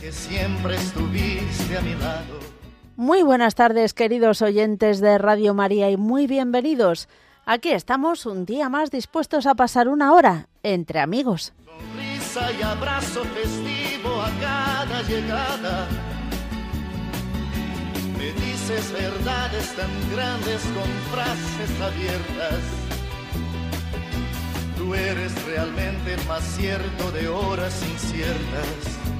que siempre estuviste a mi lado. Muy buenas tardes, queridos oyentes de Radio María, y muy bienvenidos. Aquí estamos un día más dispuestos a pasar una hora entre amigos. Sonrisa y abrazo festivo a cada llegada. Me dices verdades tan grandes con frases abiertas. Tú eres realmente más cierto de horas inciertas.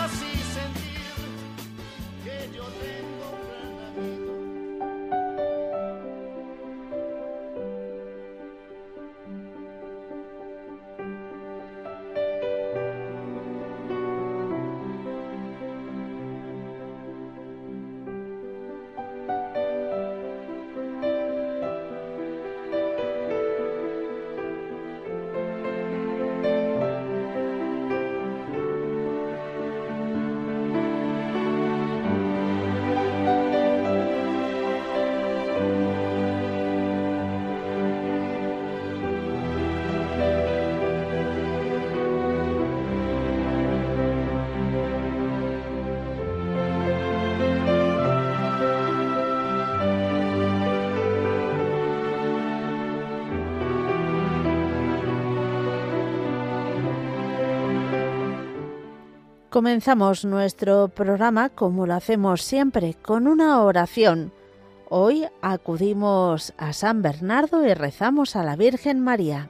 Comenzamos nuestro programa como lo hacemos siempre, con una oración. Hoy acudimos a San Bernardo y rezamos a la Virgen María.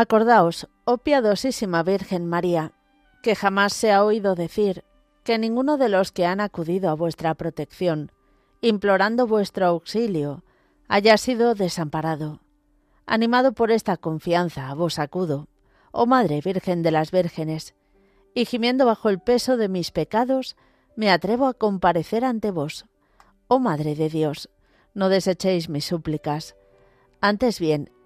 Acordaos, oh piadosísima Virgen María, que jamás se ha oído decir que ninguno de los que han acudido a vuestra protección, implorando vuestro auxilio, haya sido desamparado. Animado por esta confianza, a vos acudo, oh Madre Virgen de las Vírgenes, y gimiendo bajo el peso de mis pecados, me atrevo a comparecer ante vos. Oh Madre de Dios, no desechéis mis súplicas. Antes bien,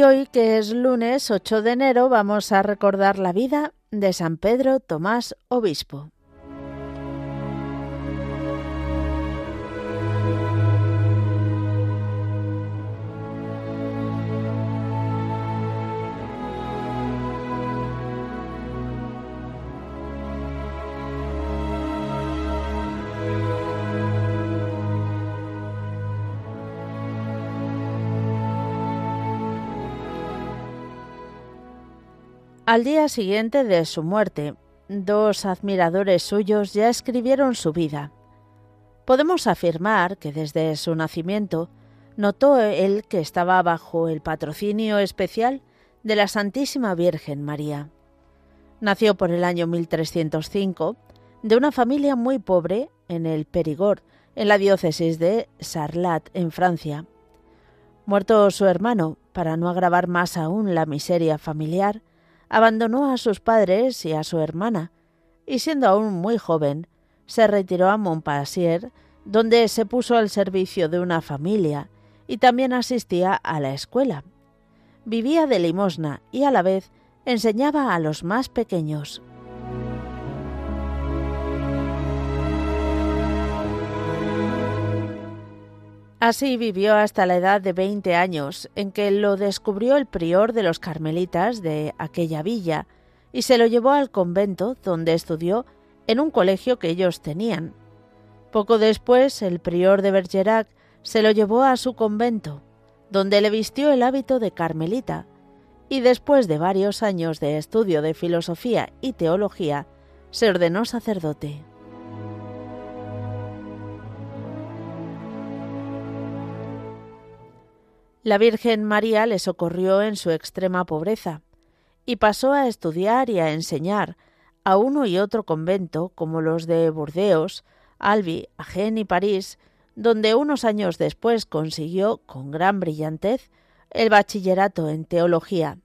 Y hoy, que es lunes 8 de enero, vamos a recordar la vida de San Pedro Tomás Obispo. Al día siguiente de su muerte, dos admiradores suyos ya escribieron su vida. Podemos afirmar que desde su nacimiento notó él que estaba bajo el patrocinio especial de la Santísima Virgen María. Nació por el año 1305 de una familia muy pobre en el Perigord, en la diócesis de Sarlat, en Francia. Muerto su hermano, para no agravar más aún la miseria familiar, abandonó a sus padres y a su hermana, y siendo aún muy joven, se retiró a Montpensier, donde se puso al servicio de una familia y también asistía a la escuela. Vivía de limosna y a la vez enseñaba a los más pequeños. Así vivió hasta la edad de 20 años, en que lo descubrió el prior de los carmelitas de aquella villa y se lo llevó al convento donde estudió en un colegio que ellos tenían. Poco después, el prior de Bergerac se lo llevó a su convento, donde le vistió el hábito de carmelita, y después de varios años de estudio de filosofía y teología, se ordenó sacerdote. La Virgen María le socorrió en su extrema pobreza y pasó a estudiar y a enseñar a uno y otro convento como los de Burdeos, Albi, Agen y París, donde unos años después consiguió con gran brillantez el bachillerato en teología.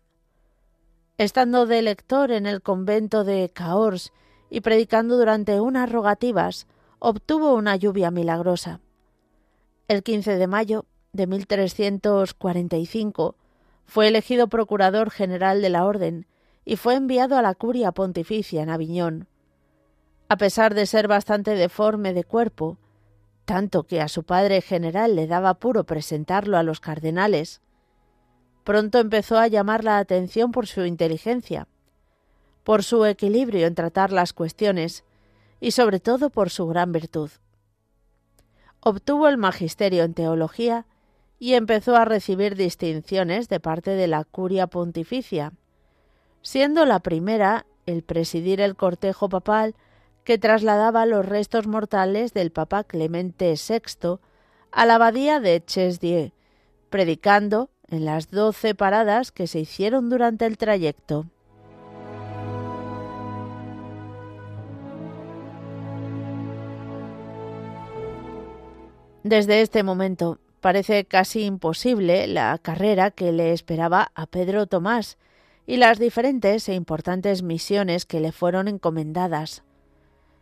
Estando de lector en el convento de Cahors y predicando durante unas rogativas, obtuvo una lluvia milagrosa. El 15 de mayo de 1345 fue elegido procurador general de la Orden y fue enviado a la curia pontificia en Aviñón. A pesar de ser bastante deforme de cuerpo, tanto que a su padre general le daba puro presentarlo a los cardenales, pronto empezó a llamar la atención por su inteligencia, por su equilibrio en tratar las cuestiones y sobre todo por su gran virtud. Obtuvo el magisterio en teología y empezó a recibir distinciones de parte de la curia pontificia, siendo la primera el presidir el cortejo papal que trasladaba los restos mortales del Papa Clemente VI a la abadía de Chesdieu, predicando en las doce paradas que se hicieron durante el trayecto. Desde este momento, Parece casi imposible la carrera que le esperaba a Pedro Tomás y las diferentes e importantes misiones que le fueron encomendadas.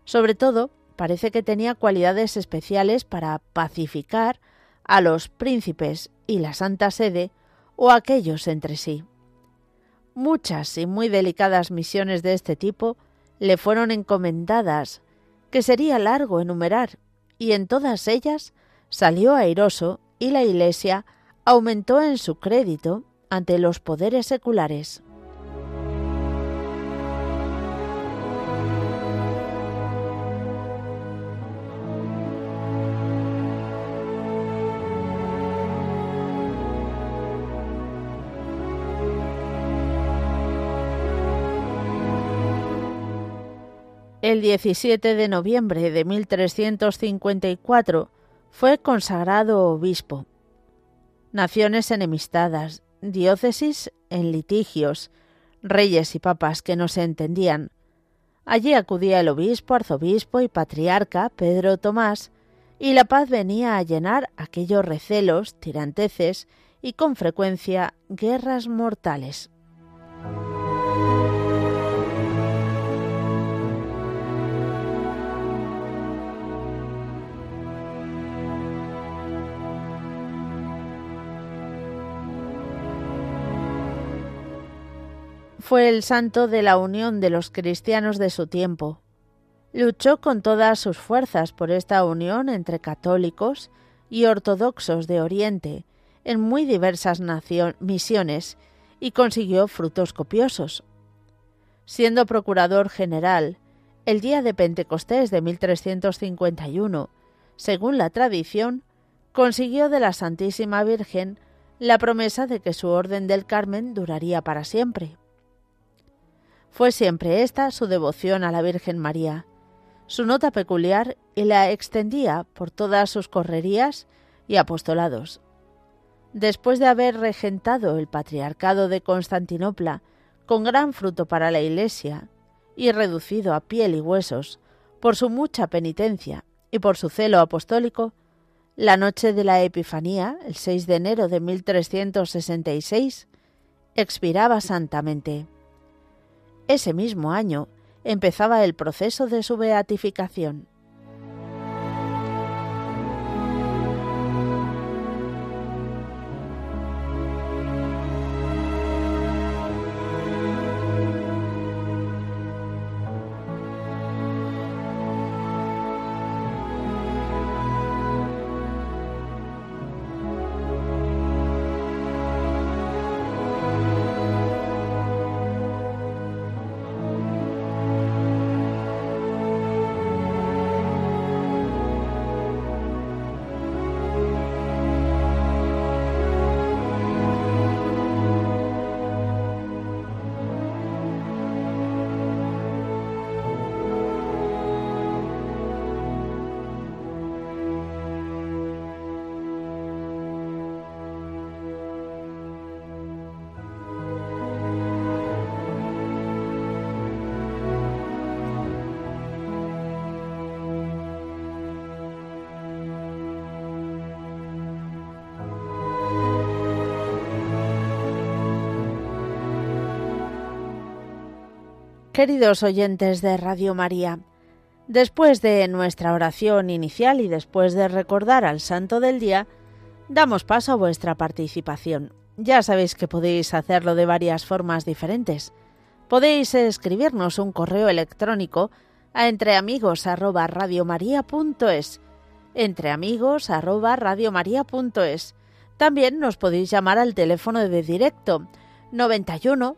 Sobre todo, parece que tenía cualidades especiales para pacificar a los príncipes y la Santa Sede o aquellos entre sí. Muchas y muy delicadas misiones de este tipo le fueron encomendadas, que sería largo enumerar, y en todas ellas salió airoso y la Iglesia aumentó en su crédito ante los poderes seculares. El 17 de noviembre de 1354 fue consagrado obispo. Naciones enemistadas, diócesis en litigios, reyes y papas que no se entendían. Allí acudía el obispo, arzobispo y patriarca Pedro Tomás, y la paz venía a llenar aquellos recelos, tiranteces y con frecuencia guerras mortales. Fue el santo de la unión de los cristianos de su tiempo. Luchó con todas sus fuerzas por esta unión entre católicos y ortodoxos de Oriente en muy diversas misiones y consiguió frutos copiosos. Siendo procurador general, el día de Pentecostés de 1351, según la tradición, consiguió de la Santísima Virgen la promesa de que su orden del Carmen duraría para siempre Fue siempre esta su devoción a la Virgen María, su nota peculiar y la extendía por todas sus correrías y apostolados. Después de haber regentado el patriarcado de Constantinopla con gran fruto para la Iglesia y reducido a piel y huesos por su mucha penitencia y por su celo apostólico, la noche de la Epifanía, el 6 de enero de 1366, expiraba santamente. Ese mismo año empezaba el proceso de su beatificación. Queridos oyentes de Radio María, después de nuestra oración inicial y después de recordar al Santo del Día, damos paso a vuestra participación. Ya sabéis que podéis hacerlo de varias formas diferentes. Podéis escribirnos un correo electrónico a entreamigos@radiomaria.es, entreamigos@radiomaria.es. También nos podéis llamar al teléfono de directo 91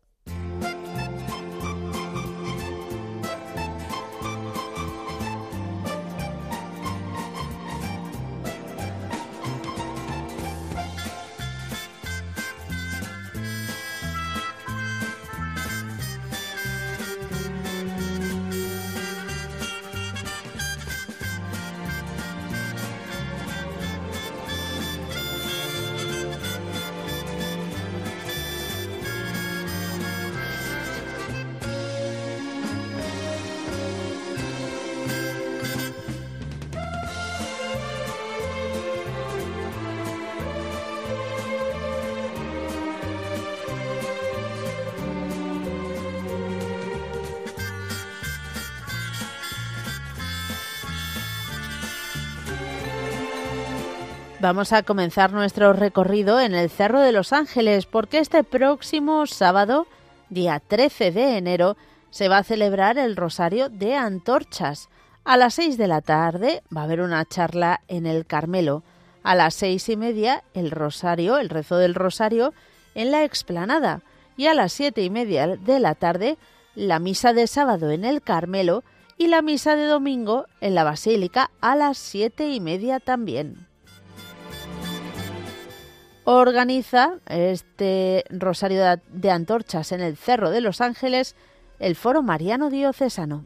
Vamos a comenzar nuestro recorrido en el Cerro de los Ángeles porque este próximo sábado, día 13 de enero, se va a celebrar el Rosario de Antorchas. A las 6 de la tarde va a haber una charla en el Carmelo. A las seis y media el Rosario, el rezo del Rosario, en la explanada. Y a las siete y media de la tarde la misa de sábado en el Carmelo y la misa de domingo en la Basílica a las siete y media también organiza este Rosario de Antorchas en el Cerro de los Ángeles el Foro Mariano Diocesano.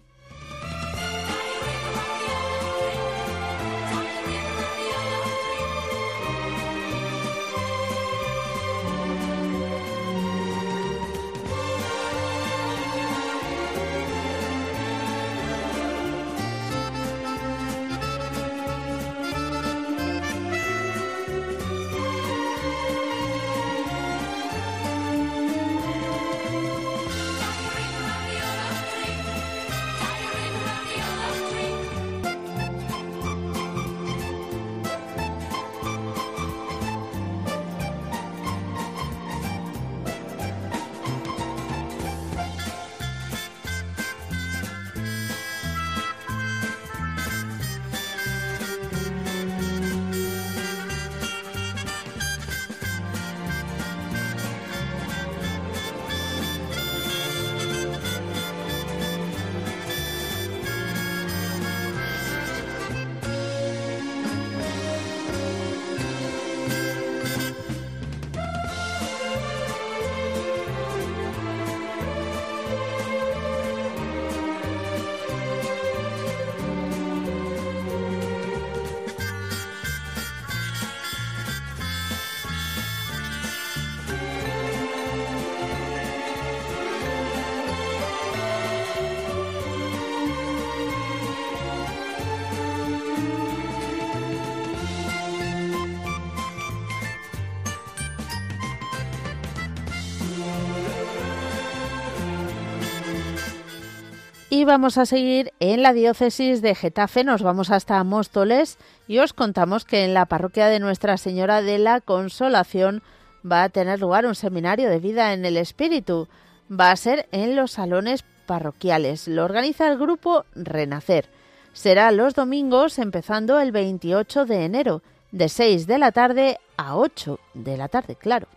Vamos a seguir en la diócesis de Getafe, nos vamos hasta Móstoles y os contamos que en la parroquia de Nuestra Señora de la Consolación va a tener lugar un seminario de vida en el Espíritu. Va a ser en los salones parroquiales. Lo organiza el grupo Renacer. Será los domingos empezando el 28 de enero, de 6 de la tarde a 8 de la tarde, claro.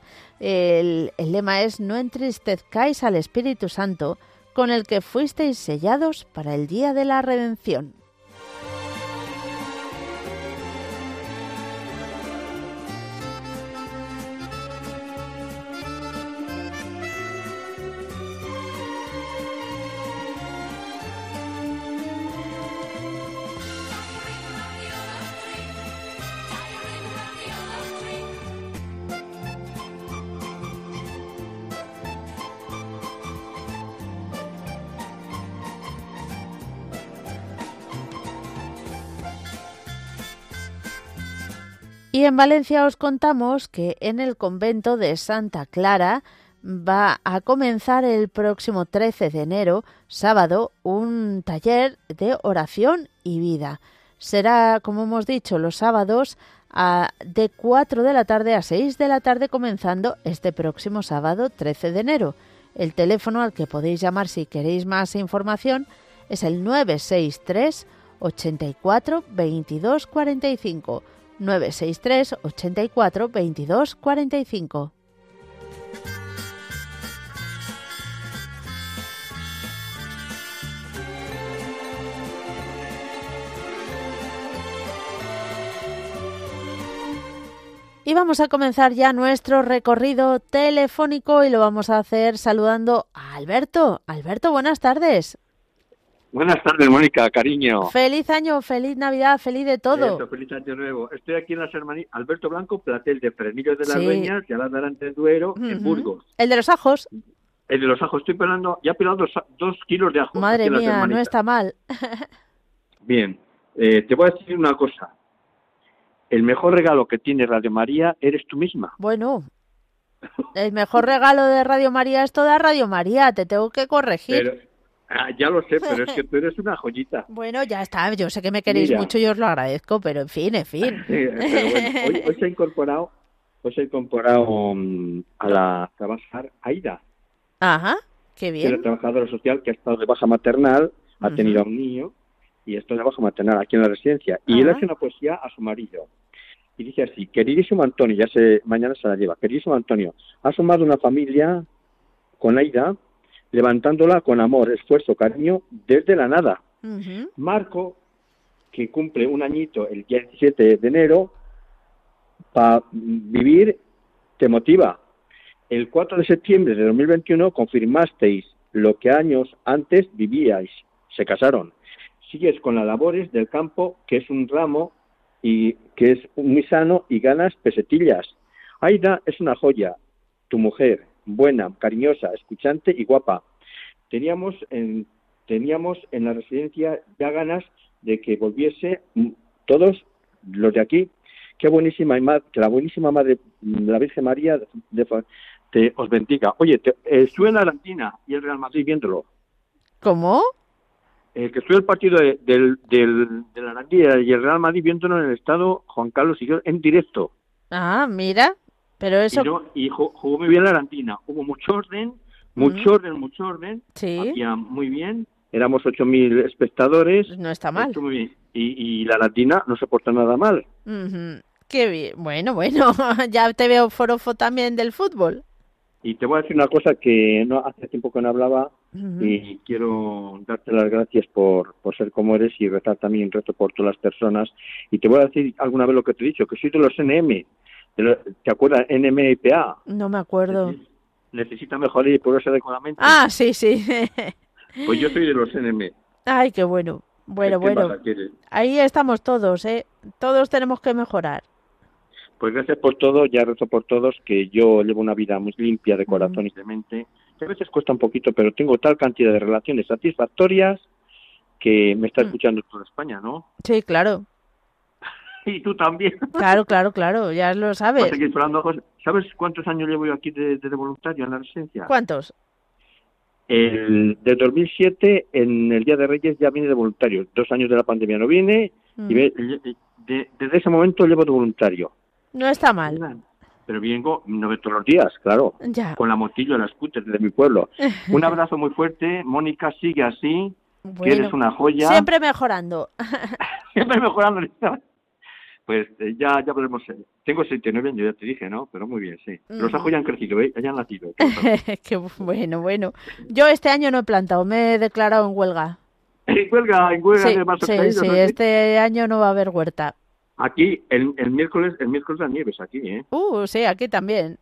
El, el lema es No entristezcáis al Espíritu Santo, con el que fuisteis sellados para el día de la redención. Y en Valencia os contamos que en el convento de Santa Clara va a comenzar el próximo 13 de enero, sábado, un taller de oración y vida. Será, como hemos dicho, los sábados a, de 4 de la tarde a 6 de la tarde, comenzando este próximo sábado 13 de enero. El teléfono al que podéis llamar si queréis más información es el 963 84 22 45 963 84 22 45. Y vamos a comenzar ya nuestro recorrido telefónico y lo vamos a hacer saludando a Alberto. Alberto, buenas tardes. Buenas tardes, Mónica, cariño. Feliz año, feliz Navidad, feliz de todo. feliz año nuevo. Estoy aquí en las hermanías Alberto Blanco, platel de Frenillos de las Dueñas, que ahora delante de Duero, en Burgos. El de los ajos. El de los ajos, estoy pelando, ya he pelado dos, kilos de ajos. Madre mía, no está mal. Bien, eh, te voy a decir una cosa. El mejor regalo que tiene Radio María eres tú misma. Bueno, el mejor regalo de Radio María es toda Radio María, te tengo que corregir. Ah, ya lo sé, pero es que tú eres una joyita. Bueno, ya está. Yo sé que me queréis mucho y os lo agradezco, pero en fin, en fin. hoy, se ha incorporado, hoy se ha incorporado mm, a la trabajar Aida. Ajá, qué bien. Que es trabajadora social que ha estado de baja maternal, ha tenido a un niño y está de baja maternal aquí en la residencia. Y él hace una poesía a su marido. Y dice así, queridísimo Antonio, ya se, mañana se la lleva, queridísimo Antonio, ha sumado una familia con Aida levantándola con amor, esfuerzo, cariño, desde la nada. Marco, que cumple un añito el 17 de enero, para vivir te motiva. El 4 de septiembre de 2021 confirmasteis lo que años antes vivíais. Se casaron. Sigues con las labores del campo, que es un ramo y que es muy sano y ganas pesetillas. Aida es una joya, tu mujer, buena, cariñosa, escuchante y guapa. Teníamos en, teníamos en la residencia ya ganas de que volviese mm, todos los de aquí. Qué buenísima, que la buenísima Madre, mm, la Virgen María, te os bendiga. Oye, te, eh, Argentina y el Real Madrid viéndolo. ¿Cómo? Eh, que estuve el partido de, del, del, de la Argentina y el Real Madrid viéndolo en el estado Juan Carlos y yo en directo. Ah, mira. Pero eso... Y, jugó, muy bien la Argentina. Hubo mucho orden, mucho orden, mucho orden. Sí. Había muy bien. Éramos 8.000 espectadores. No está mal. Muy bien. Y, la latina no se porta nada mal. Qué bien. Bueno, bueno. ya te veo forofo también del fútbol. Y te voy a decir una cosa que no hace tiempo que no hablaba y quiero darte las gracias por, por ser como eres y rezar también reto por todas las personas. Y te voy a decir alguna vez lo que te he dicho, que soy de los NM. ¿Te acuerdas? NMPA. No me acuerdo. Necesita mejorar y progresar adecuadamente. Ah, sí, sí. pues yo soy de los NM. Ay, qué bueno. Bueno, bueno. Ahí estamos todos, ¿eh? Todos tenemos que mejorar. Pues gracias por todo, ya rezo por todos, que yo llevo una vida muy limpia de corazón y de mente, que a veces cuesta un poquito, pero tengo tal cantidad de relaciones satisfactorias que me está mm. escuchando toda España, ¿no? Sí, claro. Y tú también. Claro, claro, claro, ya lo sabes. ¿Sabes cuántos años llevo yo aquí de, voluntario en la residencia? ¿Cuántos? el, de 2007, en el Día de Reyes, ya viene de voluntario. Dos años de la pandemia no viene y Mm. desde ese momento llevo de voluntario. No está mal. Pero vengo no todos los días, claro, Ya. con la motillo de la scooter de mi pueblo. Un abrazo muy fuerte. Mónica, sigue así, que eres Bueno, una joya. siempre mejorando. Siempre mejorando. Pues eh, ya, ya hablaremos. eh. Tengo 69 años, ya te dije, ¿no? Pero muy bien, sí. Los ajos ya han crecido, ¿eh? Ya han nacido. Qué bueno, bueno. Yo este año no he plantado, me he declarado en huelga. En huelga, en huelga Sí, de vasos sí, caídos, sí, ¿no? este año no va a haber huerta. Aquí, el, el miércoles, el miércoles las nieves, aquí, ¿eh? Uh, sí, aquí también.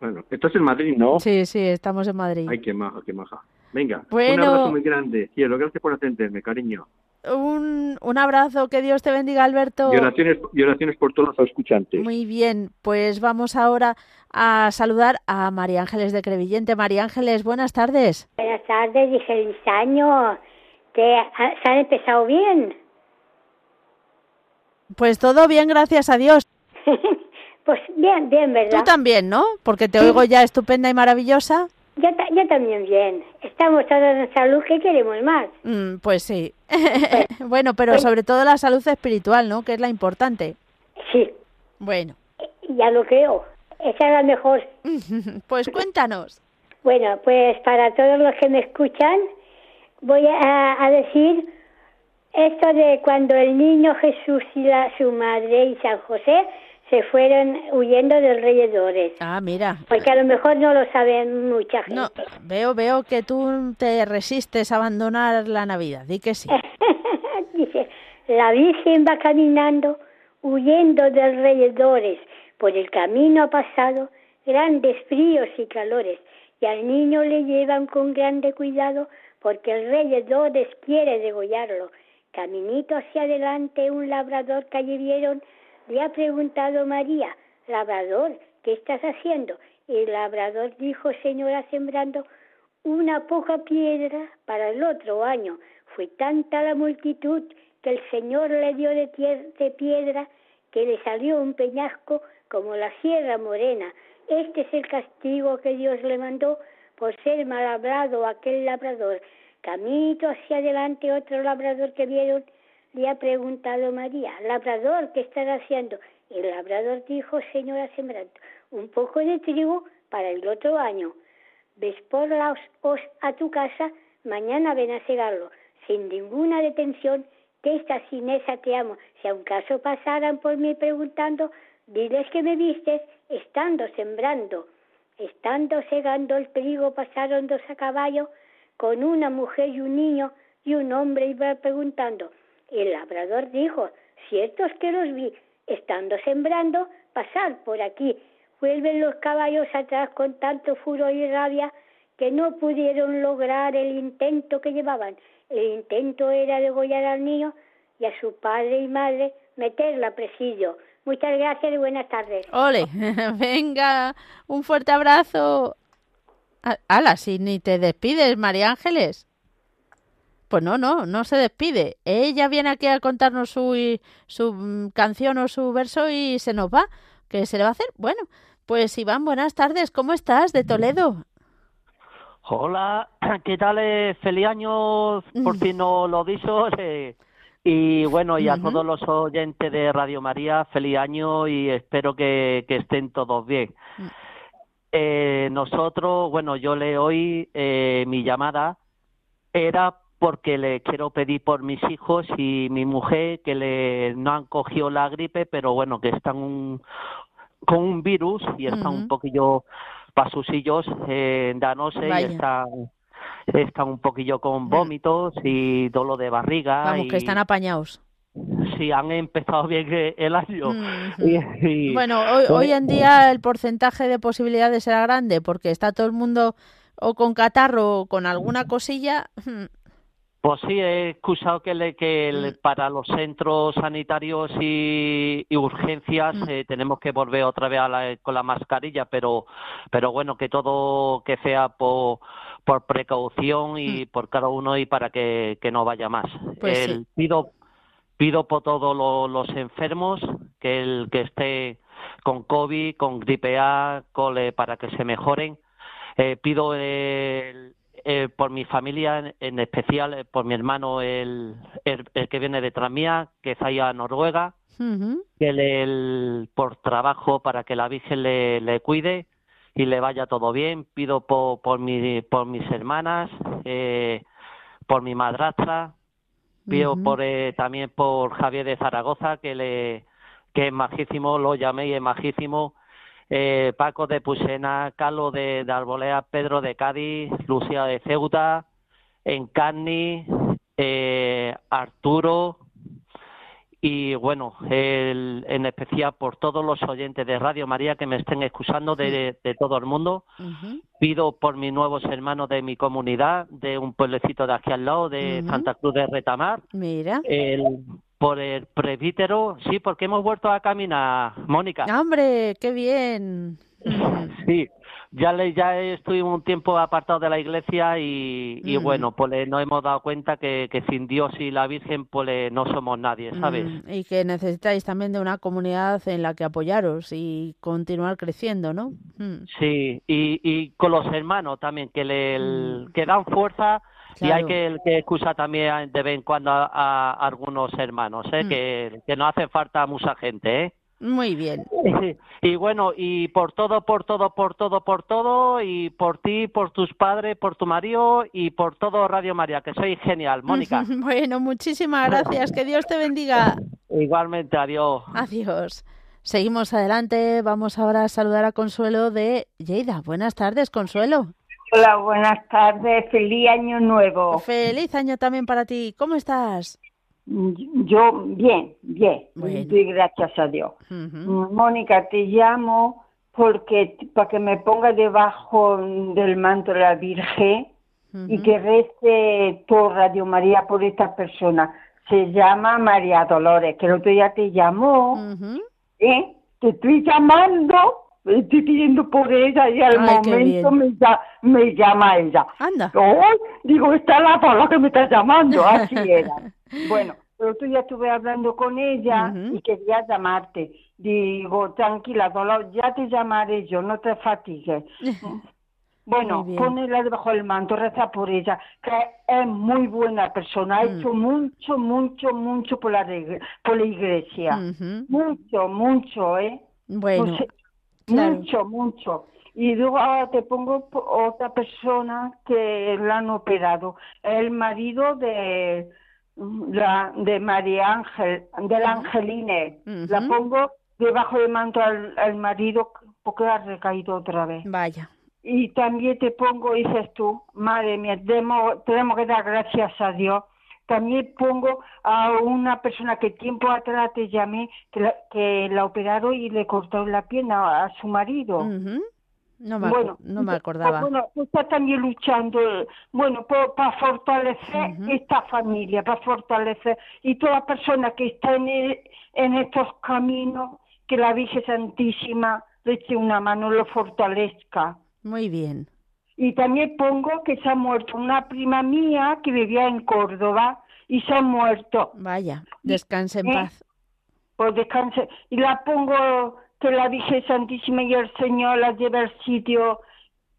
Bueno, estás en Madrid, ¿no? Sí, sí, estamos en Madrid. Ay, qué maja, qué maja. Venga, un Bueno. abrazo muy grande, cielo. Gracias por atenderme, cariño. Un, un abrazo, que Dios te bendiga, Alberto. Y oraciones, y oraciones por todos los escuchantes. Muy bien, pues vamos ahora a saludar a María Ángeles de Crevillente. María Ángeles, buenas tardes. Buenas tardes y feliz año. ¿Te ha- se han empezado bien? Pues todo bien, gracias a Dios. pues bien, bien, Tú ¿verdad? también, ¿no? Porque te oigo ya estupenda y maravillosa. Yo, ta- yo también bien. Estamos todos en salud, ¿qué queremos más? Mm, pues sí. bueno, pero sobre todo la salud espiritual, ¿no? Que es la importante. Sí, Bueno, ya lo creo. Esa es la mejor. pues cuéntanos. Bueno, pues para todos los que me escuchan, voy a, a decir esto de cuando el niño Jesús y la, su madre y San José se fueron huyendo del rey Herodes. Ah, mira. Porque a lo mejor no lo saben mucha gente. No, veo, veo que tú te resistes a abandonar la Navidad. Di que sí. Dice, la Virgen va caminando huyendo del rey Herodes. Por el camino ha pasado grandes fríos y calores y al niño le llevan con grande cuidado porque el rey Herodes quiere degollarlo. Caminito hacia adelante un labrador que allí vieron le ha preguntado María, labrador, ¿qué estás haciendo? El labrador dijo, señora, sembrando una poca piedra para el otro año. Fue tanta la multitud que el Señor le dio de, de piedra que le salió un peñasco como la sierra morena. Este es el castigo que Dios le mandó por ser mal hablado aquel labrador. Camito hacia adelante otro labrador que vieron le ha preguntado María, labrador, ¿qué estás haciendo? El labrador dijo, señora sembrando, un poco de trigo para el otro año. Ves por la os, a tu casa, mañana ven a cegarlo, sin ninguna detención, que esta sin esa te amo. Si a un caso pasaran por mí preguntando, diles que me vistes estando sembrando. Estando segando el trigo pasaron dos a caballo, con una mujer y un niño, y un hombre iba preguntando. El labrador dijo, cierto es que los vi, estando sembrando, pasar por aquí. Vuelven los caballos atrás con tanto furor y rabia que no pudieron lograr el intento que llevaban. El intento era degollar al niño y a su padre y madre meterla a presidio. Muchas gracias y buenas tardes. Ole, venga, un fuerte abrazo. Ala, si ni te despides, María Ángeles. Pues no, no, no se despide. Ella viene aquí a contarnos su, su mm, canción o su verso y se nos va. ¿Qué se le va a hacer? Bueno, pues Iván, buenas tardes. ¿Cómo estás de Toledo? Hola, ¿qué tal? Eh, feliz año, por Mm. fin no lo dicho. eh, y bueno, y a todos los oyentes de Radio María, feliz año y espero que, que estén todos bien. Mm. Eh, nosotros, bueno, yo le hoy eh, mi llamada era porque le quiero pedir por mis hijos y mi mujer que le no han cogido la gripe, pero bueno, que están un, con un virus y están Ujú. un poquillo pasusillos eh, dándose Vaya. y están, están un poquillo con vómitos y dolor de barriga Vamos, y que están apañados. sí han empezado bien el año. Ujú. Y- y- Bueno, hoy, hoy en día el porcentaje de posibilidades será grande porque está todo el mundo o con catarro o con alguna cosilla. Pues sí, he escuchado que, le, que el- Mm. para los centros sanitarios y, y urgencias Mm. eh, tenemos que volver otra vez a la- con la mascarilla, pero, pero bueno, que todo que sea por, por precaución y por cada uno y para que, que no vaya más. Mm. Pues sí. El- pido, pido por todos lo- los enfermos que el que esté con COVID, con gripe A, cole, para que se mejoren. Eh, pido el, eh, por mi familia, en, especial eh, por mi hermano, el, el, que viene detrás mía, que es allá a Noruega, que le, por trabajo para que la Virgen le, le, cuide y le vaya todo bien. Pido por, por, mi, por mis hermanas, eh, por mi madrastra, pido por, también por Javier de Zaragoza, que, le, que es majísimo, lo llamé y es majísimo eh, Paco de Pusena, Carlos de, de, Arbolea, Pedro de Cádiz, Lucía de Ceuta, Encarni, eh, Arturo y bueno, el, en especial por todos los oyentes de Radio María que me estén escuchando de, de todo el mundo. Pido por mis nuevos hermanos de mi comunidad, de un pueblecito de aquí al lado, de Santa Cruz de Retamar. Mira. El, por el presbítero, sí, porque hemos vuelto a caminar, Mónica. ¡Hombre, qué bien! Sí, ya le, ya estuvimos un tiempo apartado de la iglesia y, y bueno, pues nos hemos dado cuenta que, que, sin Dios y la Virgen pues no somos nadie, ¿sabes? Y que necesitáis también de una comunidad en la que apoyaros y continuar creciendo, ¿no? Sí, y, y con los hermanos también, que le que dan fuerza y hay que, que excusar también de vez en cuando a, algunos hermanos, ¿eh? que, que no hace falta mucha gente, ¿eh? Muy bien. Y bueno, y por todo, por todo, por todo, por todo, y por ti, por tus padres, por tu marido y por todo Radio María, que soy genial, Mónica. bueno, muchísimas gracias, que Dios te bendiga. Igualmente, adiós. Adiós. Seguimos adelante, vamos ahora a saludar a Consuelo de Lleida. Buenas tardes, Consuelo. Hola, buenas tardes, feliz año nuevo. Feliz año también para ti. ¿Cómo estás? Yo bien, bien, gracias a Dios. Mónica, te llamo porque para que me ponga debajo del manto de la Virgen y que reste por Radio María por esta persona. Se llama María Dolores, que el otro día te llamó, ¿eh? Te estoy llamando pidiendo por ella y al momento me, me, llama ella. Anda. digo, está la palabra que me está llamando, así era. bueno, pero tú ya estuve hablando con ella y quería llamarte. Digo, tranquila, dolor, ya te llamaré yo, no te fatigues. Bueno, ponela debajo del manto, reza por ella, que es muy buena persona, ha mm. hecho mucho, mucho, mucho por la, por la iglesia. Mucho, mucho, ¿eh? Bueno. Mucho, mucho. Y luego ahora te pongo otra persona que la han operado, el marido de la de María Ángel, de la Angeline. La pongo debajo del manto al, marido porque ha recaído otra vez. Vaya. Y también te pongo, dices tú, madre mía, tenemos, tenemos que dar gracias a Dios también pongo a una persona que tiempo atrás te llamé, que la, que la operaron y le cortó la pierna a su marido. No me, bueno, no me acordaba. Bueno, está también luchando, bueno, para fortalecer esta familia, para fortalecer, y todas las personas que están en, en estos caminos, que la Virgen Santísima le eche una mano, lo fortalezca. Muy bien. Y también pongo que se ha muerto una prima mía que vivía en Córdoba y se ha muerto. Vaya, descanse en paz. Pues descanse. Y la pongo que la Virgen Santísima y el Señor la lleve al sitio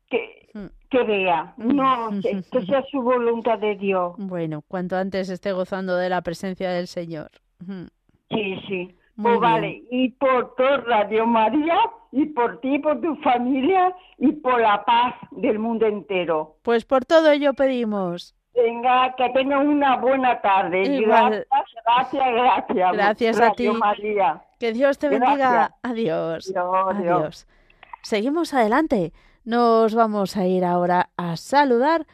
que, mm. que vea. No, que, sea su voluntad de Dios. Bueno, cuanto antes esté gozando de la presencia del Señor. Sí, sí. Pues vale, y por todo Radio María, y por ti, por tu familia y por la paz del mundo entero. Pues por todo ello pedimos. Venga, que tengan una buena tarde. Gracias, gracias, gracias. Gracias a ti. María. Que Dios te bendiga. Adiós. Adiós. Seguimos adelante. Nos vamos a ir ahora a saludar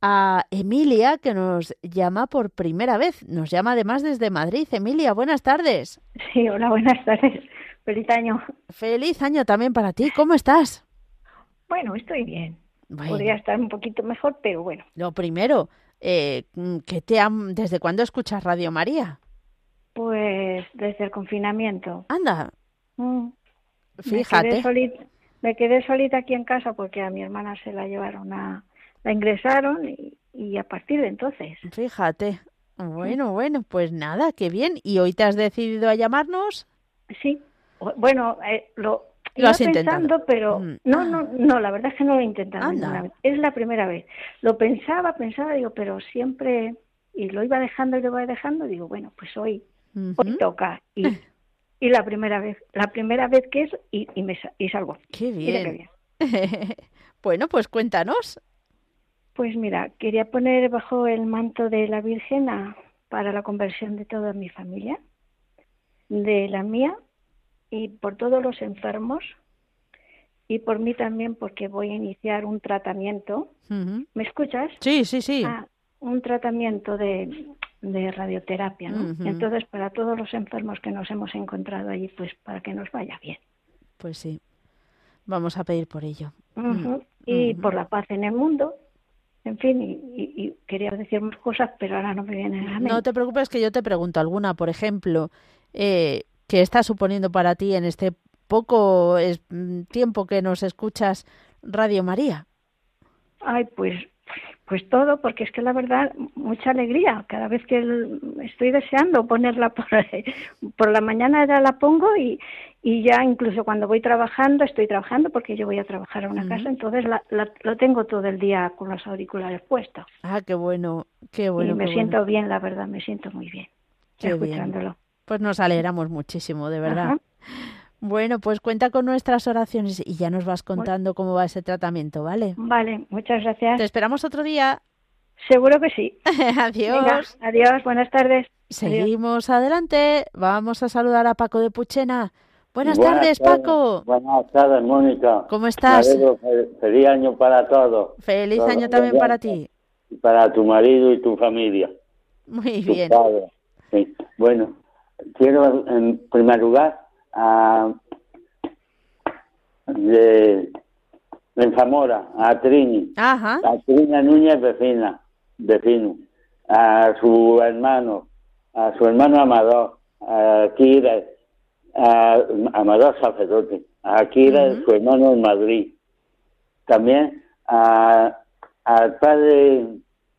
a Emilia, que nos llama por primera vez. Nos llama además desde Madrid. Emilia, buenas tardes. Sí, hola, buenas tardes. Feliz año. Feliz año también para ti. ¿Cómo estás? Bueno, estoy bien. Podría estar un poquito mejor, pero bueno. Lo primero, eh, ¿que te ¿desde cuándo escuchas Radio María? Pues desde el confinamiento. Anda. Mm. Fíjate. Me quedé, me quedé, solita aquí en casa porque a mi hermana se la llevaron a... La ingresaron y, y a partir de entonces. Fíjate. Bueno, bueno, pues nada, qué bien. ¿Y hoy te has decidido a llamarnos? Sí, bueno, eh, lo, Lo has pensando, pero mm. no, no, no, la verdad es que no lo he intentado Es la primera vez. Lo pensaba, pensaba, digo, pero siempre y lo iba dejando y lo iba dejando, digo, bueno, pues hoy, hoy toca y, y la primera vez, la primera vez que es y, y me y salgo. Qué bien. bueno, pues cuéntanos. Pues mira, quería poner bajo el manto de la Virgen para la conversión de toda mi familia, de la mía y por todos los enfermos y por mí también porque voy a iniciar un tratamiento. ¿Me escuchas? Sí, sí, sí. Ah, un tratamiento de, de radioterapia, ¿no? Entonces, para todos los enfermos que nos hemos encontrado allí, pues para que nos vaya bien. Pues sí, vamos a pedir por ello. Y por la paz en el mundo, en fin, y, quería decir más cosas, pero ahora no me viene a la mente. No te preocupes que yo te pregunto alguna, por ejemplo, eh, ¿qué está suponiendo para ti en este poco mm, tiempo que nos escuchas Radio María? Ay, pues pues todo, porque es que la verdad, mucha alegría. Cada vez que estoy deseando ponerla por, por la mañana ya la pongo y, y ya incluso cuando voy trabajando, estoy trabajando porque yo voy a trabajar a una casa, entonces la, lo tengo todo el día con los auriculares puestos. Ah, qué bueno, qué bueno. Y me siento bien, la verdad, me siento muy bien escuchándolo. Pues nos alegramos muchísimo, de verdad. Bueno, pues cuenta con nuestras oraciones y ya nos vas contando cómo va ese tratamiento, ¿vale? Vale, muchas gracias. Te esperamos otro día. Seguro que sí. adiós. adiós, buenas tardes. Seguimos adelante. Vamos a saludar a Paco de Puchena. Buenas, tardes, Paco. Buenas tardes, Mónica. ¿Cómo estás? Feliz año para todos. Feliz año también para ti. Para tu marido y tu familia. Muy bien. Bueno, quiero en primer lugar a de, Zamora, a Trini, a Trini Núñez vecina, vecino, a su hermano, a su hermano Amador, a Kira, a Amador Sacerdote, a Kira, su hermano en Madrid. También a, al padre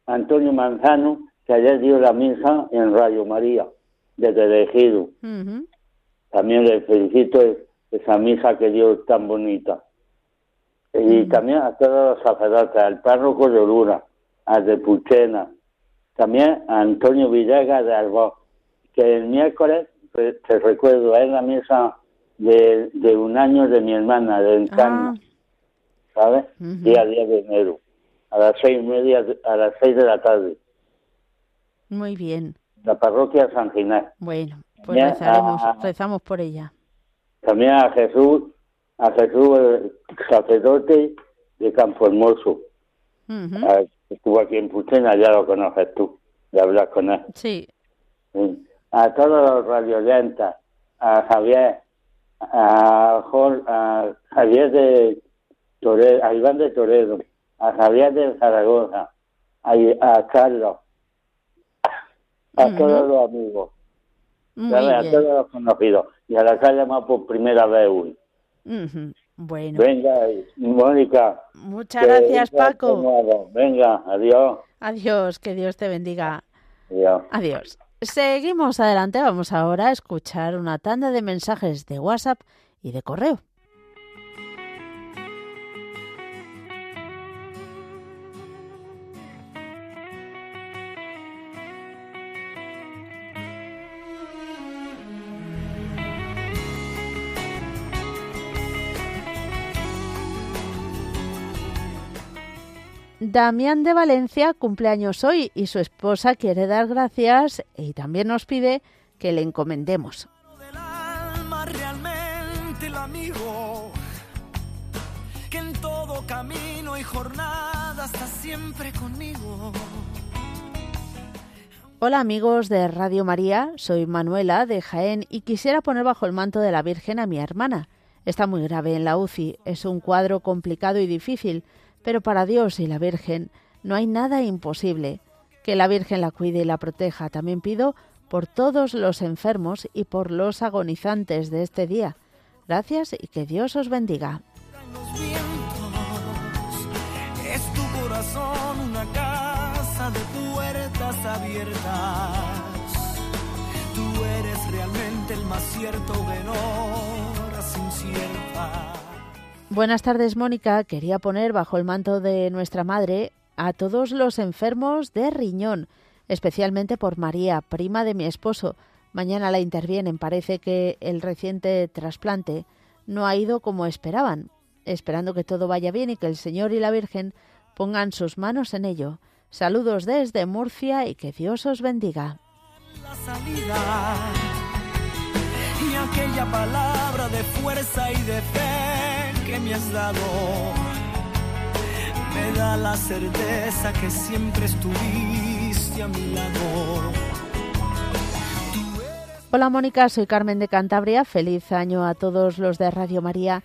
Antonio Manzano, que ayer dio la misa en Radio María, desde Tejido. También le felicito esa misa que dio tan bonita. Y también a todos los sacerdotes, al párroco de Orura, al de Puchena, también a Antonio Villegas de Albó, que el miércoles, te recuerdo, es la misa de, de un año de mi hermana, de Encarna, ah. ¿sabes? Día 10 de enero, a las seis y media, a las seis de la tarde. Muy bien. La parroquia San Ginés. Bueno, pues rezaremos, rezamos por ella. También a Jesús, a Jesús, el sacerdote de Campo Hermoso. estuvo aquí en Puchena, ya lo conoces tú, de hablar con él. Sí. A todos los radiolentas, a Javier, a, a Javier de Toledo, a Iván de Toledo, a Javier de Zaragoza, a, a Carlos, a todos los amigos a todos los conocidos y a la ha llamado por primera vez hoy. Bueno. Venga, Mónica. Muchas gracias, Paco. Venga, adiós. Adiós, que Dios te bendiga. Adiós. Adiós. Seguimos adelante, vamos ahora a escuchar una tanda de mensajes de WhatsApp y de correo. Damián de Valencia cumple años hoy y su esposa quiere dar gracias y también nos pide que le encomendemos. que en todo camino y jornada está siempre conmigo. Hola amigos de Radio María, soy Manuela de Jaén y quisiera poner bajo el manto de la Virgen a mi hermana. Está muy grave en la UCI, es un cuadro complicado y difícil, pero para Dios y la Virgen no hay nada imposible. Que la Virgen la cuide y la proteja. También pido por todos los enfermos y por los agonizantes de este día. Gracias y que Dios os bendiga. Es tu corazón una casa de puertas abiertas. Tú eres realmente el más cierto. Buenas tardes, Mónica. Quería poner bajo el manto de nuestra madre a todos los enfermos de riñón, especialmente por María, prima de mi esposo. Mañana la intervienen. Parece que el reciente trasplante no ha ido como esperaban. Esperando que todo vaya bien y que el Señor y la Virgen pongan sus manos en ello. Saludos desde Murcia y que Dios os bendiga. La salida y aquella palabra de fuerza y de fe que me has dado me da la certeza que siempre estuviste a mi lado. Hola Mónica, soy Carmen de Cantabria. Feliz año a todos los de Radio María.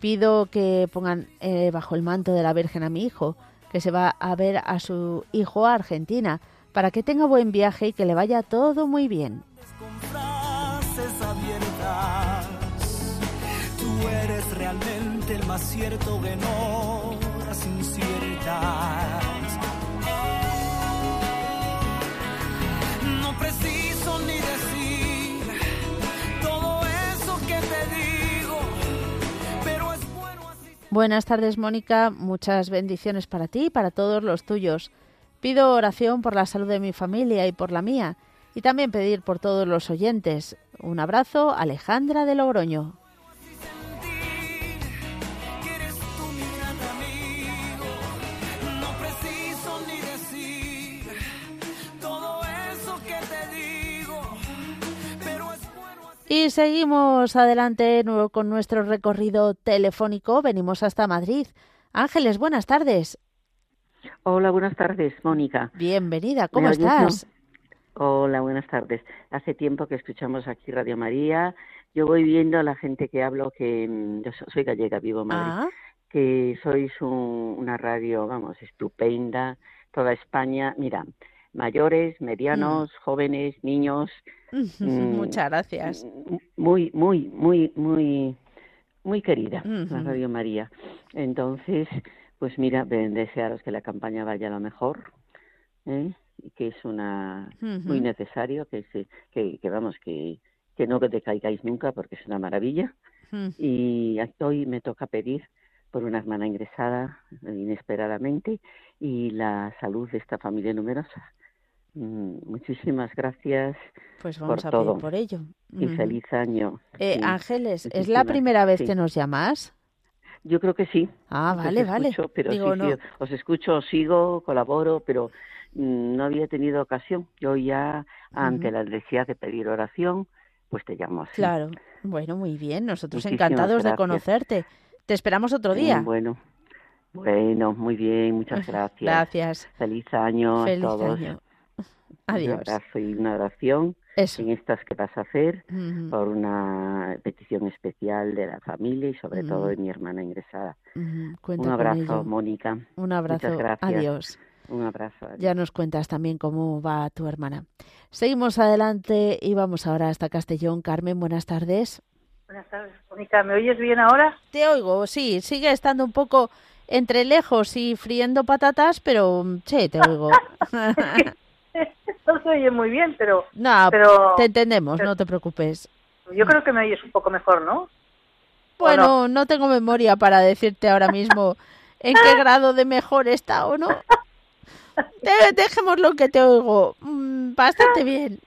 Pido que pongan eh, bajo el manto de la Virgen a mi hijo, que se va a ver a su hijo a Argentina, para que tenga buen viaje y que le vaya todo muy bien. Buenas tardes, Mónica. Muchas bendiciones para ti y para todos los tuyos. Pido oración por la salud de mi familia y por la mía, y también pedir por todos los oyentes. Un abrazo, Alejandra de Logroño. Y seguimos adelante con nuestro recorrido telefónico. Venimos hasta Madrid. Ángeles, buenas tardes. Hola, buenas tardes, Mónica. Bienvenida, ¿cómo estás? Hola, buenas tardes. Hace tiempo que escuchamos aquí Radio María. Yo voy viendo a la gente que hablo que mm, yo soy gallega, vivo en Madrid. Ah. Que sois una radio, vamos, estupenda. Toda España. Mira, mayores, medianos, mm. jóvenes, niños. Mm, Muchas gracias. Mm, muy, muy, muy, muy, muy querida, la Radio María. Entonces, pues mira, desearos que la campaña vaya a lo mejor, ¿eh? que es una muy necesario, que, se, que, que vamos, que, que no decaigáis nunca porque es una maravilla. Y hoy me toca pedir por una hermana ingresada inesperadamente y la salud de esta familia numerosa. Mm, muchísimas gracias. Pues vamos por a todo. pedir por ello. Y feliz año. Eh, Ángeles, ¿es la primera vez que nos llamas? Yo creo que sí. Ah, vale, vale. pero sí, os escucho, sigo, colaboro, pero mm, no había tenido ocasión. Yo ya, ante la necesidad de pedir oración, pues te llamo así. Claro. Bueno, muy bien. Nosotros encantados de conocerte. Te esperamos otro día. bueno. Bueno, muy bien, muchas gracias. Gracias. Feliz año Feliz a todos. Año. Adiós. Un abrazo y una oración en estas que vas a hacer por una petición especial de la familia y sobre todo de mi hermana ingresada. Un abrazo, Mónica. Un abrazo. Muchas gracias. Adiós. Un abrazo. Ya nos cuentas también cómo va tu hermana. Seguimos adelante y vamos ahora hasta Castellón. Carmen, buenas tardes. Buenas tardes, Mónica. ¿Me oyes bien ahora? Te oigo, sí. Sigue estando un poco entre lejos y friendo patatas, pero sí, te oigo. no se oye muy bien, pero... No, pero, te entendemos, no te preocupes. Yo creo que me oyes un poco mejor, ¿no? Bueno, no? tengo memoria para decirte ahora mismo en qué grado de mejor está o no. dejemos lo que te oigo mm, bastante bien.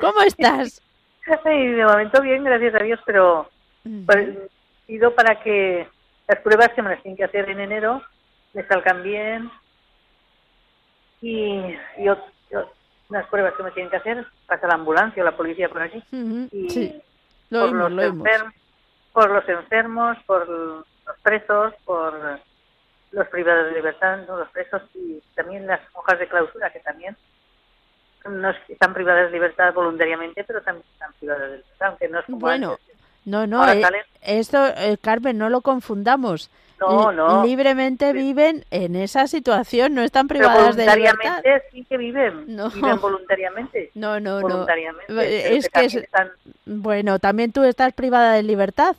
¿Cómo estás? Sí, de momento bien, gracias a Dios, pero pues, pido para que las pruebas que me las tienen que hacer en enero me salgan bien, y, y unas pruebas que me tienen que hacer, pasa la ambulancia o la policía por aquí. y por, los enfermos, por los enfermos, por los presos, por los privados de libertad, los presos y también las hojas de clausura que también. No están privadas de libertad voluntariamente, pero también están privadas de libertad, aunque no es como Bueno, no, no, eh, esto, eh, Carmen, no lo confundamos. No, no. Libremente viven en esa situación, no están privadas de libertad. Voluntariamente sí que viven. No. Viven voluntariamente. No, no, voluntariamente, no. Es que, bueno, también tú estás privada de libertad.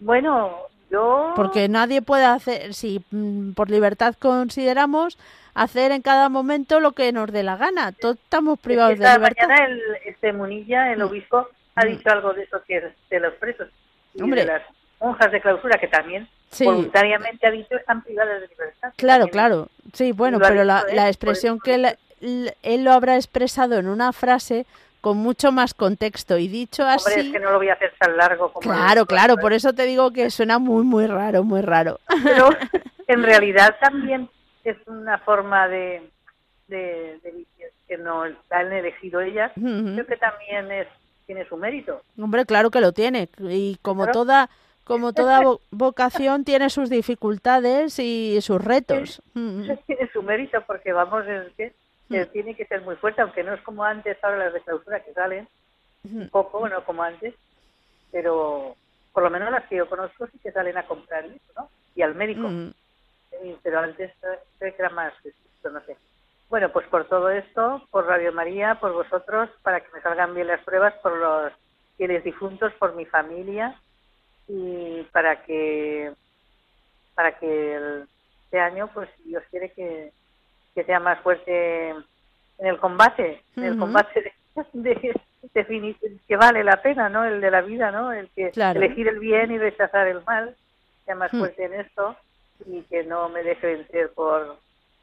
Bueno, yo. Porque nadie puede hacer, si mm, por libertad consideramos hacer en cada momento lo que nos dé la gana. Todos estamos privados de libertad. mañana el, este Munilla, el mm. obispo, ha mm. dicho algo de eso que de los presos y de las monjas de clausura que también voluntariamente ha dicho están privadas de libertad. Claro, claro. Sí, bueno, pero la, la expresión que él, lo habrá expresado en una frase con mucho más contexto y dicho así. Hombre, es que no lo voy a hacer tan largo como. Claro, claro, por eso te digo que suena muy, muy raro, muy raro. Pero en realidad también es una forma de, de, que no han elegido ellas. Creo que también es tiene su mérito. Hombre, claro que lo tiene y como toda como toda vocación tiene sus dificultades y sus retos. Tiene su mérito porque vamos, es que mm. tiene que ser muy fuerte, aunque no es como antes ahora las de clausura que salen, un poco, bueno, como antes, pero por lo menos las que yo conozco sí que salen a comprar eso, ¿no? Y al médico. Pero antes creo que era más, no sé. Bueno, pues por todo esto, por Radio María, por vosotros, para que me salgan bien las pruebas, por los fieles difuntos, por mi familia y para que para que este año, pues Dios quiere que, que sea más fuerte en el combate, en el combate de, que vale la pena, ¿no? El de la vida, ¿no? El que elegir el bien y rechazar el mal, sea más hmm. fuerte en esto y que no me deje vencer por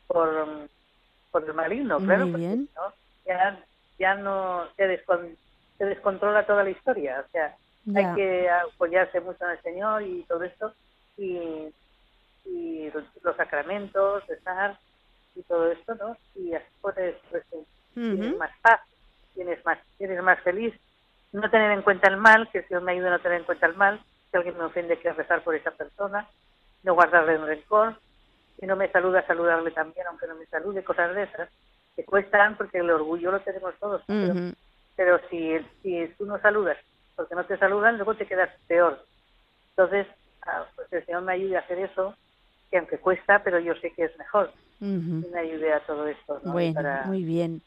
por, por el maligno, claro, ¿no? ya ya no se, se descontrola toda la historia, o sea, hay que apoyarse mucho en el Señor y todo esto, y, y los, sacramentos, rezar y todo esto, ¿no? Y así puedes, pues, tienes más paz, tienes más, tienes más feliz. No tener en cuenta el mal, que el Señor me ayude a no tener en cuenta el mal, si alguien me ofende, que rezar por esa persona, no guardarle un rencor, si no me saluda, saludarle también, aunque no me salude, cosas de esas, que cuestan porque el orgullo lo tenemos todos. pero, si, si tú no saludas porque no te saludan, luego te quedas peor. Entonces, ah, pues el Señor me ayude a hacer eso, que aunque cuesta, pero yo sé que es mejor. Me ayude a todo esto. Bueno, muy bien.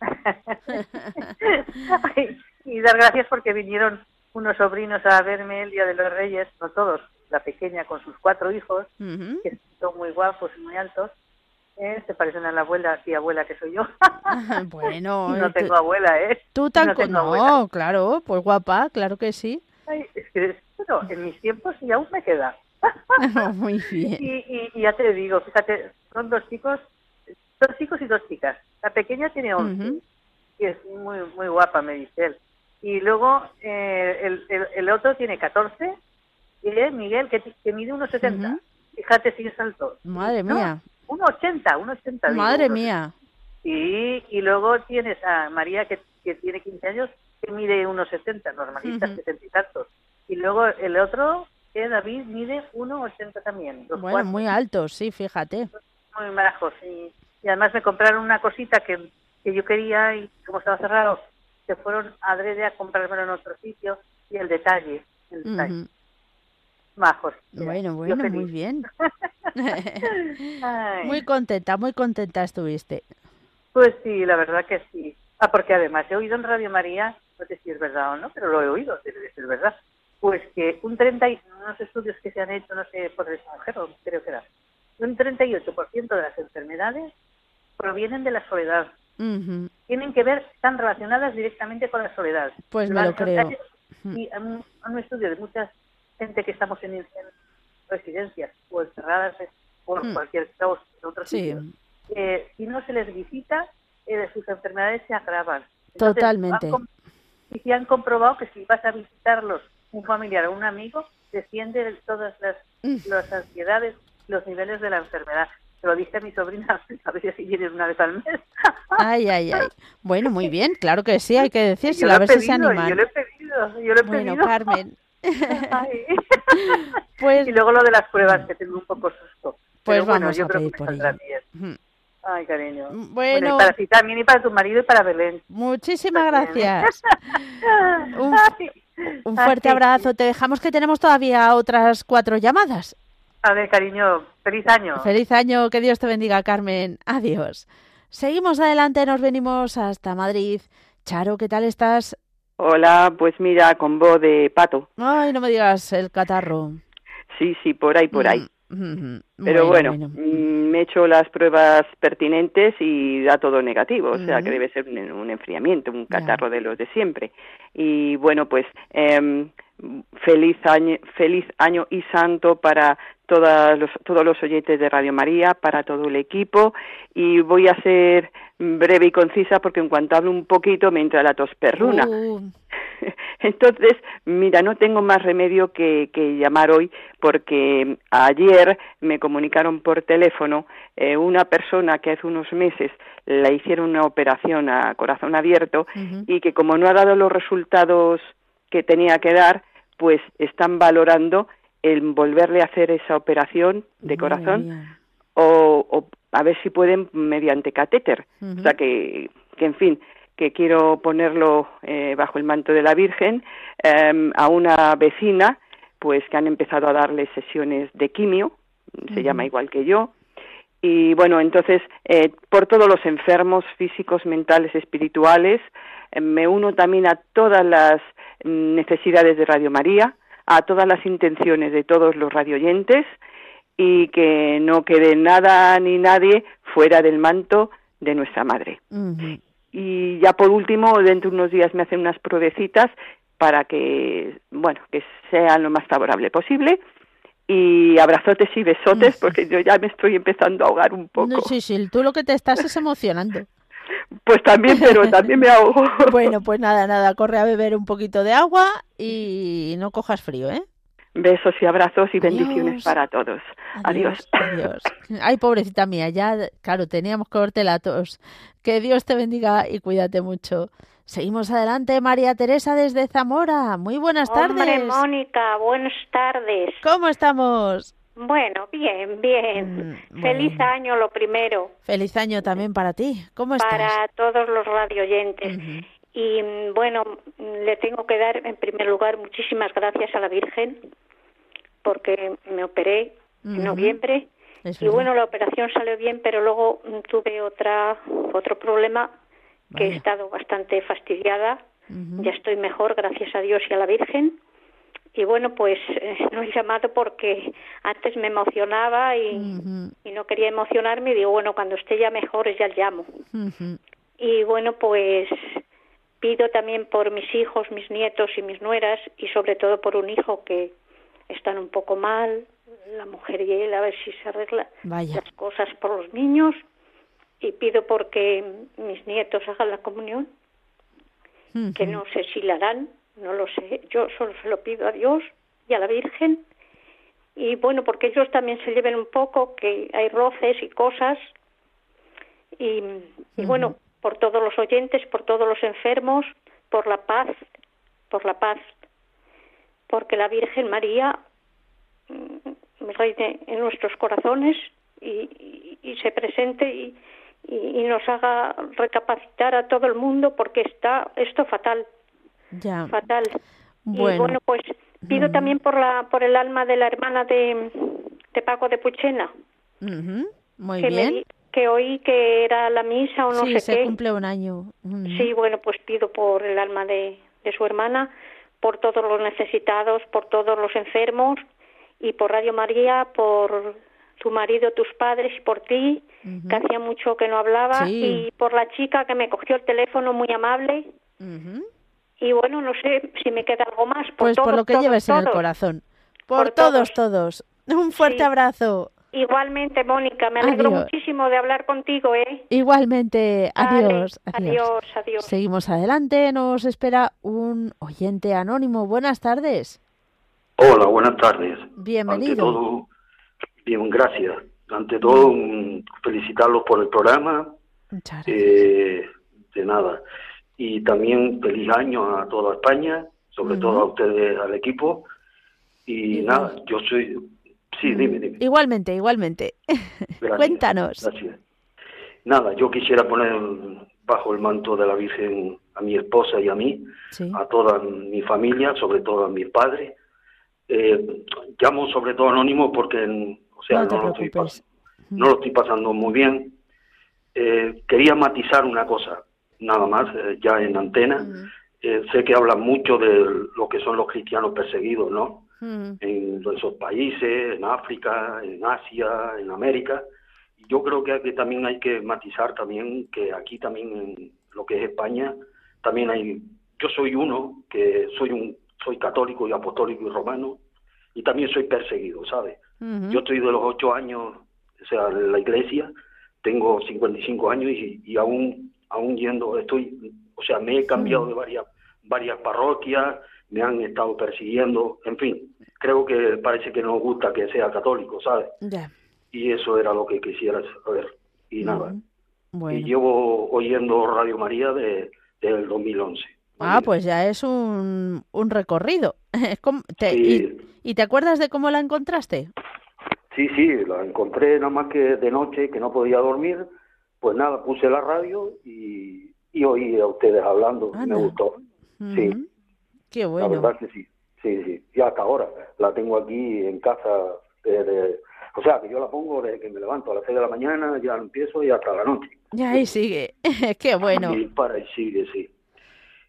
y dar gracias porque vinieron unos sobrinos a verme el Día de los Reyes, no todos, la pequeña con sus cuatro hijos, que son muy guapos y muy altos, ¿eh? se parecen a la abuela y abuela que soy yo. bueno. no tengo abuela, ¿eh? Tú tan... No, claro, pues guapa, claro que sí. es que bueno, en mis tiempos y aún me queda. Muy bien. Y, y, ya te digo, fíjate, son dos chicos, dos chicos y dos chicas. La pequeña tiene 11 y es muy muy guapa, me dice él. Y luego eh, el, el, otro tiene 14 y es Miguel, que, que mide unos 70. Fíjate si es alto. Madre mía. 1,80, 1,80. Madre mía. Sí, y luego tienes a María, que, que tiene 15 años, que mide 1,70, normalista, uh 70 y tantos. Y luego el otro, que David, mide 1,80 también. Bueno, muy alto, sí, fíjate. Muy marajos. Y además me compraron una cosita que, que yo quería y como estaba cerrado, se fueron adrede a comprármelo en otro sitio y el detalle, el detalle majos. Bueno, bueno, muy bien. muy contenta, muy contenta estuviste. Pues sí, la verdad que sí. Ah, porque además he oído en Radio María, no sé si es verdad o no, pero lo he oído, debe ser verdad, pues que un 30, unos estudios que se han hecho, no sé, por el extranjero, creo que era, un 38% de las enfermedades provienen de la soledad. Tienen que ver, están relacionadas directamente con la soledad. Pues me lo creo. Y un, un estudio de muchas gente que estamos en, residencias o encerradas por hmm. cualquier causa en otros sitios, eh, si no se les visita, eh, sus enfermedades se agravan. Totalmente. y se han comprobado que si vas a visitarlos, un familiar o un amigo, desciende todas las, mm. las ansiedades, los niveles de la enfermedad. Se lo dije a mi sobrina, a ver si viene una vez al mes. Ay, ay, ay. Bueno, muy bien, claro que sí, hay que decírselo, a ver si se animan. Yo lo he pedido, yo lo he bueno, Carmen, pues, y luego lo de las pruebas, que tengo un poco susto. Pues vamos a pedir por ello. Ay, cariño. Bueno, y para ti también, y para tu marido y para Belén. Muchísimas gracias. un, fuerte abrazo. Te dejamos que tenemos todavía otras cuatro llamadas. A ver, cariño, feliz año. Feliz año, que Dios te bendiga, Carmen. Adiós. Seguimos adelante, nos venimos hasta Madrid. Charo, ¿qué tal estás? Hola, pues mira, con voz de pato. Ay, no me digas el catarro. Sí, sí, por ahí, por ahí. Mm, mm, mm. Pero bueno, me he hecho las pruebas pertinentes y da todo negativo, o sea que debe ser un, enfriamiento, un catarro de los de siempre. Y bueno, pues eh, feliz año, feliz año y santo para todos los, todos los oyentes de Radio María, para todo el equipo y voy a ser breve y concisa porque en cuanto hablo un poquito me entra la tos perruna. Uh. Entonces, mira, no tengo más remedio que, que, llamar hoy porque ayer me comunicaron por teléfono eh, una persona que hace unos meses le hicieron una operación a corazón abierto y que como no ha dado los resultados que tenía que dar, pues están valorando el volverle a hacer esa operación de corazón o, a ver si pueden mediante catéter. O sea que, que, en fin, que quiero ponerlo eh, bajo el manto de la Virgen em, a una vecina, pues que han empezado a darle sesiones de quimio, se llama igual que yo, y bueno, entonces, eh, por todos los enfermos físicos, mentales, espirituales, me uno también a todas las necesidades de Radio María, a todas las intenciones de todos los radioyentes y que no quede nada ni nadie fuera del manto de nuestra Madre. Y ya por último, dentro de unos días me hacen unas pruebecitas para que, bueno, que sea lo más favorable posible. Y abrazotes y besotes, porque yo ya me estoy empezando a ahogar un poco. sí, sí, tú lo que te estás es emocionando. Pues también, pero también me ahogo. bueno, pues nada, nada, corre a beber un poquito de agua y no cojas frío, ¿eh? Besos y abrazos y bendiciones para todos. Adiós. Adiós. Ay, pobrecita mía, ya, claro, teníamos que verte la tos. Que Dios te bendiga y cuídate mucho. Seguimos adelante, María Teresa desde Zamora. Muy buenas tardes. Hombre, Mónica, buenas tardes. ¿Cómo estamos? Bueno, bien, bien. Mm, Feliz año, lo primero. Feliz año también para ti. ¿Cómo estás? Para todos los radioyentes. Y mm, bueno, le tengo que dar en primer lugar muchísimas gracias a la Virgen porque me operé en noviembre y bueno, la operación salió bien, pero luego mm, tuve otra otro problema que he estado bastante fastidiada. Ya estoy mejor, gracias a Dios y a la Virgen y bueno, pues eh, no he llamado porque antes me emocionaba y, y, no quería emocionarme y digo, bueno, cuando esté ya mejor ya llamo. Y bueno, pues pido también por mis hijos, mis nietos y mis nueras y sobre todo por un hijo que están un poco mal, la mujer y él, a ver si se arregla las cosas por los niños y pido porque mis nietos hagan la comunión, que no sé si la harán no lo sé, yo solo se lo pido a Dios y a la Virgen. Y bueno, porque ellos también se lleven un poco, que hay roces y cosas. Y, bueno, por todos los oyentes, por todos los enfermos, por la paz, por la paz. Porque la Virgen María mm, reine en nuestros corazones y, y, se presente y, y, nos haga recapacitar a todo el mundo porque está esto fatal. Ya. Fatal. Bueno. Y bueno, pues pido también por la por el alma de la hermana de, de Paco de Puchena. Muy que bien. que oí que era la misa o no sí, sé se cumple un año. Sí, bueno, pues pido por el alma de, de su hermana, por todos los necesitados, por todos los enfermos y por Radio María, por tu marido, tus padres y por ti, que hacía mucho que no hablaba, y por la chica que me cogió el teléfono muy amable. Y bueno, no sé si me queda algo más. Por pues por lo que lleves en el corazón. Por, todos, todos, Un fuerte abrazo. Igualmente, Mónica, me alegro muchísimo de hablar contigo, ¿eh? Igualmente, adiós, adiós. Adiós, Seguimos adelante, nos espera un oyente anónimo. Buenas tardes. Hola, buenas tardes. Bienvenido. Ante todo, bien, gracias. Ante todo, felicitarlos por el programa. Muchas eh, de nada y también feliz año a toda España, sobre todo a ustedes, al equipo. Y nada, yo soy... Sí, dime, dime. Igualmente, igualmente. Cuéntanos. Gracias. Nada, yo quisiera poner bajo el manto de la Virgen a mi esposa y a mí, a toda mi familia, sobre todo a mi padre. Eh, llamo sobre todo anónimo porque, o sea, no, lo, estoy no lo estoy pasando muy bien. Eh, quería matizar una cosa nada más, eh, ya en antena. Eh, sé que hablan mucho de lo que son los cristianos perseguidos, ¿no? En esos países, en África, en Asia, en América. yo creo que, también hay que matizar también que aquí también en lo que es España también hay yo soy uno que soy un soy católico y apostólico y romano y también soy perseguido, ¿sabes? Yo estoy de los ocho años, o sea, en la iglesia, tengo 55 años y, y aún aún yendo, estoy, o sea, me he cambiado de varias varias parroquias, me han estado persiguiendo, en fin, creo que parece que nos gusta que sea católico, ¿sabes? Y eso era lo que quisiera saber. Y nada. Y llevo oyendo Radio María de, desde el 2011. Ah, pues ya es un, un recorrido. y, te acuerdas de cómo la encontraste? Sí, sí, la encontré nada más que de noche, que no podía dormir. Pues nada, puse la radio y, y oí a ustedes hablando. Me gustó. Sí. Qué bueno. La verdad que sí. Sí, sí. Y hasta ahora la tengo aquí en casa. o sea, que yo la pongo desde que me levanto a las 6 de la mañana, ya empiezo y hasta la noche. Y ahí sigue. Qué bueno. Y para y sigue, sí.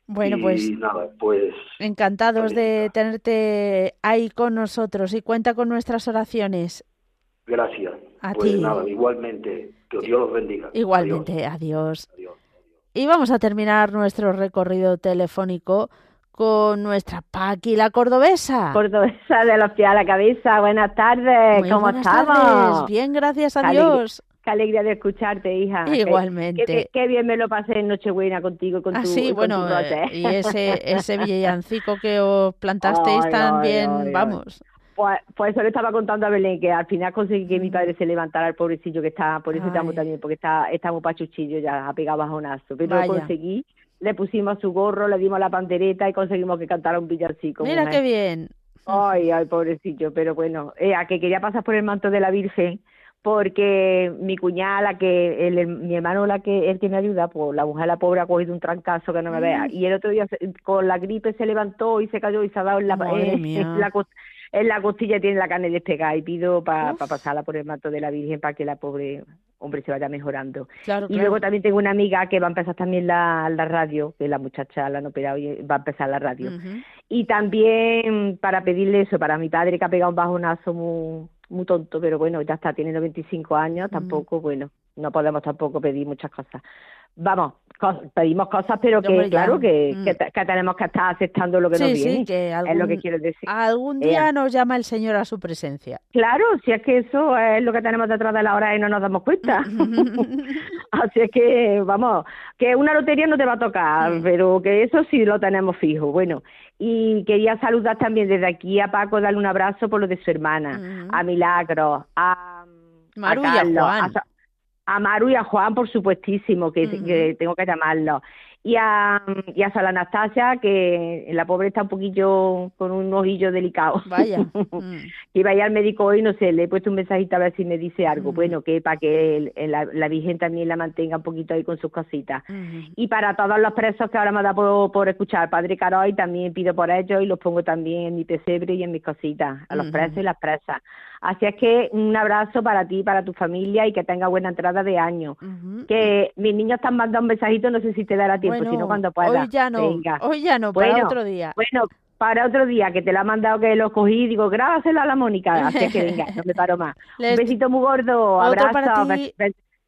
Bueno, pues, nada, pues encantados de tenerte ahí con nosotros y cuenta con nuestras oraciones. Gracias. A pues ti. nada, igualmente, que Dios los bendiga. Igualmente, adiós. Y vamos a terminar nuestro recorrido telefónico con nuestra Paqui, la cordobesa. Cordobesa de los pies a la cabeza. Buenas tardes, ¿cómo buenas estamos? Tardes. Bien, gracias a Dios. Qué alegría de escucharte, hija. Igualmente. Qué, bien me lo pasé en Nochebuena contigo con ah, tu sí, bueno, eh, y ese, ese villancico que os plantasteis también, vamos. Pues, pues, eso le estaba contando a Belén, que al final conseguí que mi padre se levantara el pobrecillo que está, por eso estamos también, porque está, está muy pachuchillo ya, ha pegado bajonazo, pero lo conseguí, le pusimos su gorro, le dimos la pandereta y conseguimos que cantara un villancico. Mira qué bien. Ay, ay, pobrecillo, pero bueno, eh, a que quería pasar por el manto de la Virgen, porque mi cuñada, la que el, mi hermano, la que él que me ayuda, pues la mujer la pobre ha cogido un trancazo que no me vea. Y el otro día con la gripe se levantó y se cayó y se ha dado en la, en, la, en la costilla tiene la carne despegada y pido para pasarla por el manto de la Virgen para que la pobre hombre se vaya mejorando. y luego también tengo una amiga que va a empezar también la, la radio, que la muchacha la han operado y va a empezar la radio. Y también para pedirle eso, para mi padre que ha pegado un bajonazo muy muy tonto, pero bueno, ya está, tiene 25 años, tampoco, bueno, no podemos tampoco pedir muchas cosas. Vamos, pedimos cosas, pero que claro que, mm. que, tenemos que estar aceptando lo que nos viene. Sí, que es lo que quiero decir. Algún día nos llama el Señor a su presencia. Claro, si es que eso es lo que tenemos detrás de la hora y no nos damos cuenta. Así es que, vamos, que una lotería no te va a tocar, mm. pero que eso sí lo tenemos fijo. Bueno, y quería saludar también desde aquí a Paco, darle un abrazo por lo de su hermana, a Milagro, a, Maru a Juan a Maru y a Juan, por supuestísimo, que, que tengo que llamarlo. Y a, y a Sala Anastasia, que la pobre está un poquillo con un ojillo delicado. Vaya. que iba a ir al médico hoy, no sé, le he puesto un mensajito a ver si me dice algo. Bueno, que para que la, la, Virgen también la mantenga un poquito ahí con sus cositas. Y para todos los presos que ahora me da por, por escuchar Padre Caroy, también pido por ellos y los pongo también en mi pesebre y en mis cositas, a los presos y las presas. Así es que un abrazo para ti, para tu familia y que tenga buena entrada de año. Que mis niños están mandando un mensajito, no sé si te dará tiempo, si no cuando pueda. Hoy ya no, hoy ya no, para otro día. Bueno, para otro día, que te lo ha mandado que lo cogí, digo, grábaselo a la Mónica, así que venga, no me paro más. Un besito muy gordo, abrazo,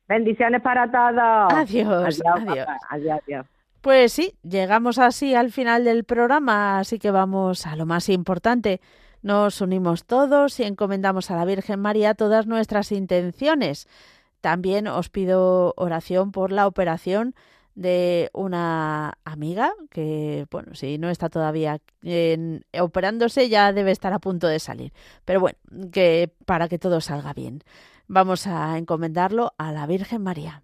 bendiciones para todos. Adiós, adiós. adiós, adiós. Pues sí, llegamos así al final del programa, así que vamos a lo más importante. Nos unimos todos y encomendamos a la Virgen María todas nuestras intenciones. También os pido oración por la operación de una amiga que, bueno, si no está todavía operándose, ya debe estar a punto de salir. Pero bueno, que para que todo salga bien. Vamos a encomendarlo a la Virgen María.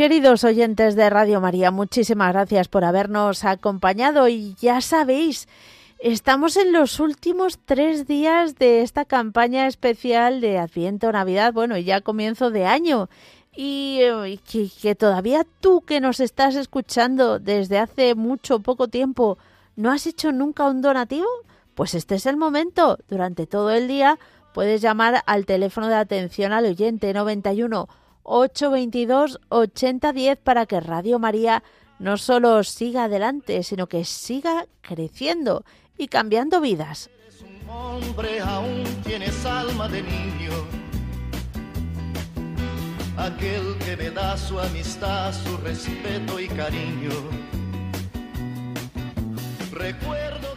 Queridos oyentes de Radio María, muchísimas gracias por habernos acompañado y ya sabéis, estamos en los últimos tres días de esta campaña especial de Adviento, Navidad, bueno, ya comienzo de año. Y, eh, que, todavía tú que nos estás escuchando desde hace mucho poco tiempo no has hecho nunca un donativo, pues este es el momento. Durante todo el día puedes llamar al teléfono de atención al oyente 91 822 8010 para que Radio María no solo siga adelante, sino que siga creciendo y cambiando vidas. hombre, aún tienes alma de niño. Aquel que me da su amistad, su respeto y cariño. Recuerda